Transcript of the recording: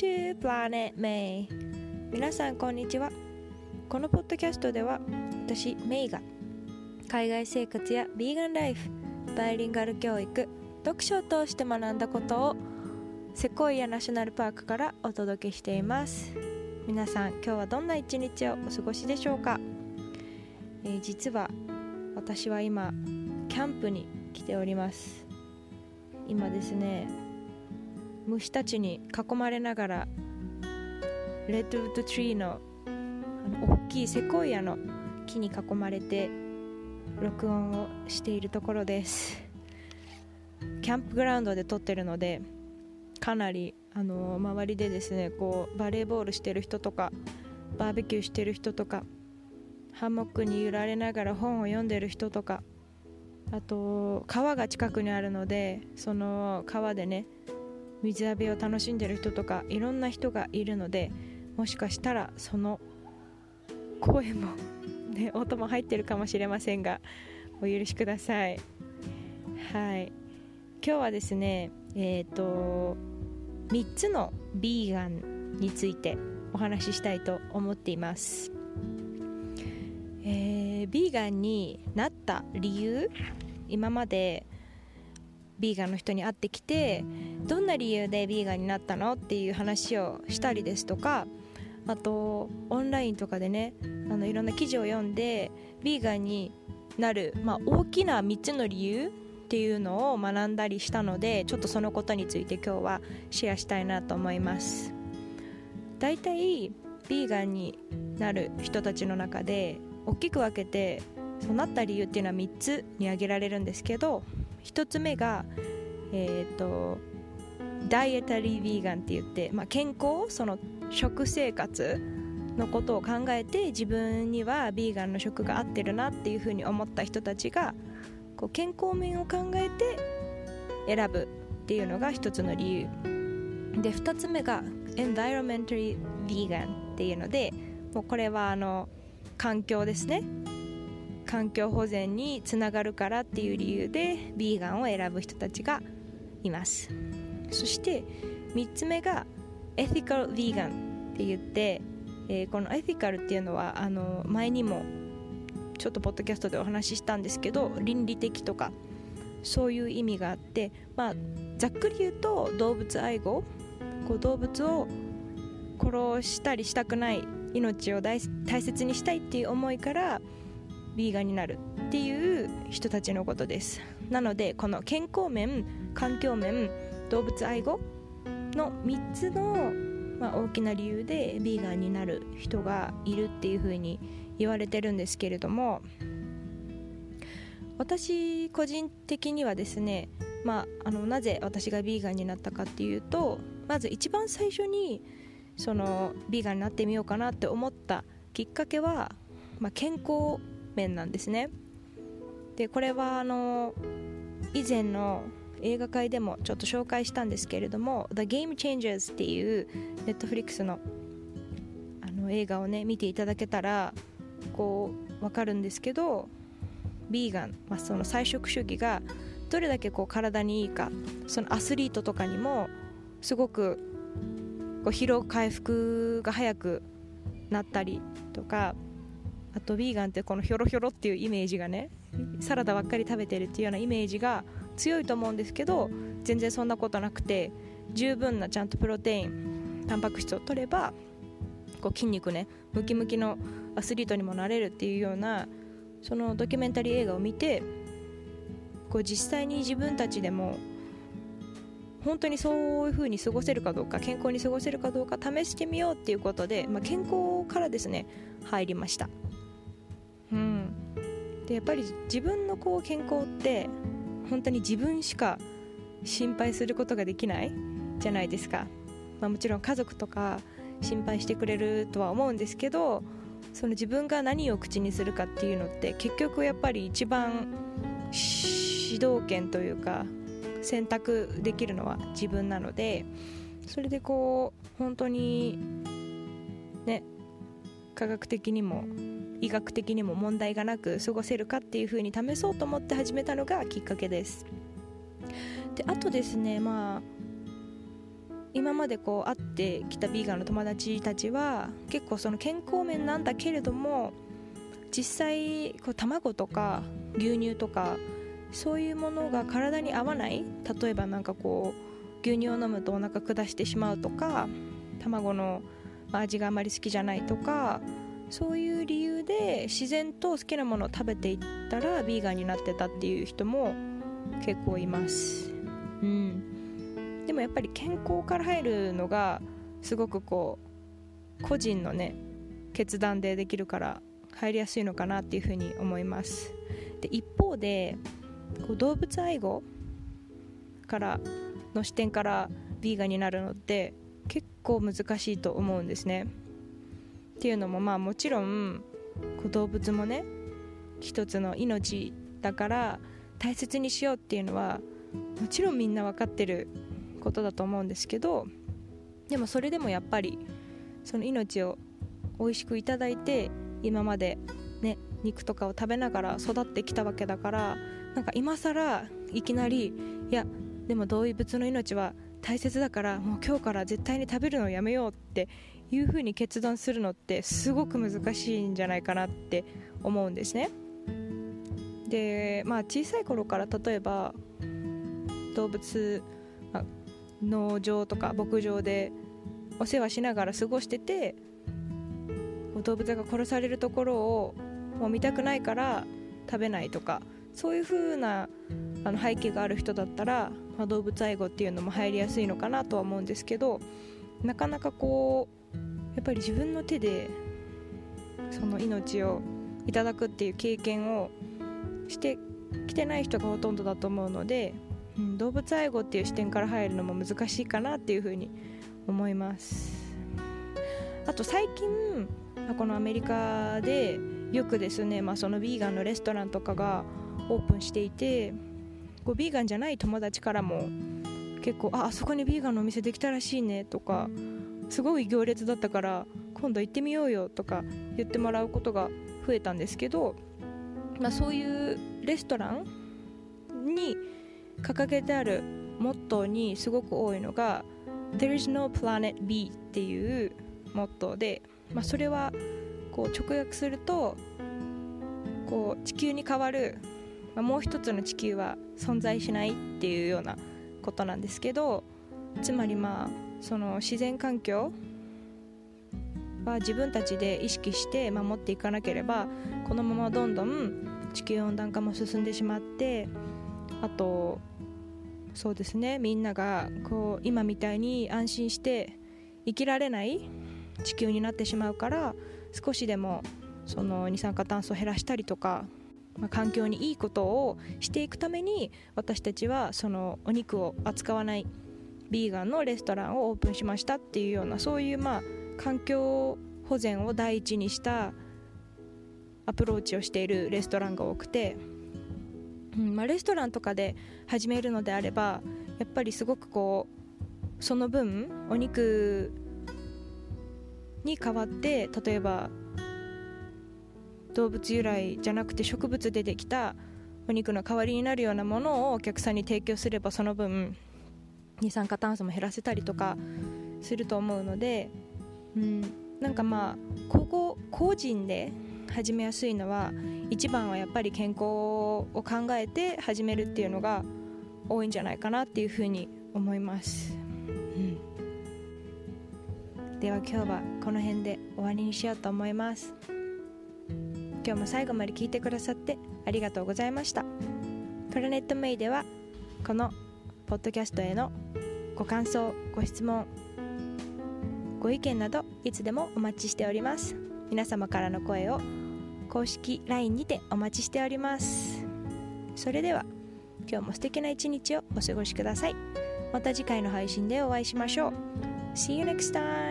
to Planet May. 皆さんこんにちは。このポッドキャストでは私メイが海外生活やビーガンライフバイリンガル教育読書を通して学んだことをセコイアナショナルパークからお届けしています。皆さん今日はどんな一日をお過ごしでしょうか、えー、実は私は今キャンプに来ております。今ですね虫たちに囲まれながらレッドウッドツリーのあの大きいセコイアの木に囲まれて録音をしているところです。キャンプグラウンドで撮ってるのでかなりあの周りでですねこうバレーボールしてる人とかバーベキューしてる人とかハンモックに揺られながら本を読んでる人とかあと川が近くにあるのでその川でね水浴びを楽しんでる人とかいろんな人がいるのでもしかしたらその声も、ね、音も入ってるかもしれませんがお許しください。はい。今日はですねえっ、ー、と3つのビーガンについてお話ししたいと思っています。えー、ビーガンになった理由今までビーガンの人に会ってきてどんな理由でビーガンになったのっていう話をしたりですとかあとオンラインとかでねあのいろんな記事を読んでビーガンになる、まあ、大きな3つの理由っていうのを学んだりしたのでちょっとそのことについて今日はシェアしたいなと思います。だいたいビーガンになる人たちの中で大きく分けてそうなった理由っていうのは3つに挙げられるんですけど1つ目が、えーと、ダイエタリー・ヴィーガンって言って、まあ、健康その食生活のことを考えて自分にはビーガンの食が合ってるなっていうふうに思った人たちがこう健康面を考えて選ぶっていうのが一つの理由。で2つ目が Environmentally Vegan っていうのでもうこれはあの環境ですね。環境保全につながるからっていう理由でビーガンを選ぶ人たちがいます。そして3つ目がエティカル・ヴィーガンって言って、えー、このエティカルっていうのはあの前にもちょっとポッドキャストでお話ししたんですけど倫理的とかそういう意味があって、まあ、ざっくり言うと動物愛護こう動物を殺したりしたくない命を大切にしたいっていう思いからビーガンになるっていう人たちのことです。なのでこの健康面環境面動物愛護の3つの、まあ、大きな理由でビーガンになる人がいるっていうふうに言われてるんですけれども私個人的にはですね、まあ、あのなぜ私がビーガンになったかっていうとまず一番最初にそのビーガンになってみようかなって思ったきっかけは、まあ、健康面なんですね。でこれはあの以前の映画界でもちょっと紹介したんですけれども「The Game Changers」っていうネットフリックスのあの映画をね見ていただけたらこう分かるんですけどビーガン、まあ、その菜食主義がどれだけこう体にいいかそのアスリートとかにもすごくこう疲労回復が早くなったりとかあとヴィーガンってこのヒョロヒョロっていうイメージがねサラダばっかり食べてるっていうようなイメージが強いと思うんですけど全然そんなことなくて十分なちゃんとプロテインタンパク質を取ればこう筋肉ねムキムキのアスリートにもなれるっていうようなそのドキュメンタリー映画を見てこう実際に自分たちでも本当にそういう風に過ごせるかどうか健康に過ごせるかどうか試してみようっていうことで、まあ、健康からですね入りました。でやっぱり自分のこう健康って本当に自分しか心配することができないじゃないですか、まあ、もちろん家族とか心配してくれるとは思うんですけどその自分が何を口にするかっていうのって結局やっぱり一番主導権というか選択できるのは自分なのでそれでこう本当にね科学的にも医学的にも問題がなく過ごせるかっていう風に試そうと思って始めたのがきっかけです。であとですねまあ今までこう会ってきたビーガンの友達たちは結構その健康面なんだけれども実際こう卵とか牛乳とかそういうものが体に合わない例えばなんかこう牛乳を飲むとお腹下してしまうとか卵の味があまり好きじゃないとかそういう理由で自然と好きなものを食べていったらビーガンになってたっていう人も結構います。うん。でもやっぱり健康から入るのがすごくこう個人のね決断でできるから入りやすいのかなっていうふうに思います。で一方でこう動物愛護からの視点からビーガンになるのって結構難しいと思うんですねっていうのもまあもちろん動物もね一つの命だから大切にしようっていうのはもちろんみんな分かってることだと思うんですけどでもそれでもやっぱりその命を美味しくいただいて今までね肉とかを食べながら育ってきたわけだからなんか今更いきなりいやでも動物の命は大切だからもう今日から絶対に食べるのをやめようっていうふうに決断するのってすごく難しいんじゃないかなって思うんですね。でまあ小さい頃から例えば動物、農場とか牧場でお世話しながら過ごしてて動物が殺されるところをもう見たくないから食べないとかそういう風なあの背景がある人だったら、まあ、動物愛護っていうのも入りやすいのかなとは思うんですけどなかなかこうやっぱり自分の手でその命をいただくっていう経験をしてきてない人がほとんどだと思うので、うん、動物愛護っていう視点から入るのも難しいかなっていうふうに思います。あと最近このアメリカでよくですね、まあ、そのビーガンのレストランとかがオープンしていてこうビーガンじゃない友達からも結構ああそこにビーガンのお店できたらしいねとかすごい行列だったから今度行ってみようよとか言ってもらうことが増えたんですけど、まあ、そういうレストランに掲げてあるモットーにすごく多いのが There is no planet B っていうモットーで、まあ、それはこう直訳するとこう地球に代わる、まあ、もう一つの地球は存在しないっていうようなことなんですけどつまりまあその自然環境は自分たちで意識して守っていかなければこのままどんどん地球温暖化も進んでしまってあとそうですねみんながこう今みたいに安心して生きられない地球になってしまうから少しでもその二酸化炭素を減らしたりとか、まあ、環境にいいことをしていくために私たちはそのお肉を扱わないビーガンのレストランをオープンしましたっていうようなそういうまあ環境保全を第一にしたアプローチをしているレストランが多くて、うんまあ、レストランとかで始めるのであればやっぱりすごくこうその分お肉に代わって例えば動物由来じゃなくて植物でできたお肉の代わりになるようなものをお客さんに提供すればその分二酸化炭素も減らせたりとかすると思うので、うん、なんかまあここ個人で始めやすいのは一番はやっぱり健康を考えて始めるっていうのが多いんじゃないかなっていうふうに思います、うん、では今日はこの辺で終わりにしようと思います。今日も最後まで聞いてくださってありがとうございました。プラネットメイではこのポッドキャストへのご感想ご質問ご意見などいつでもお待ちしております。皆様からの声を公式 LINE にてお待ちしております。それでは今日も素敵な一日をお過ごしください。また次回の配信でお会いしましょう。See you next time!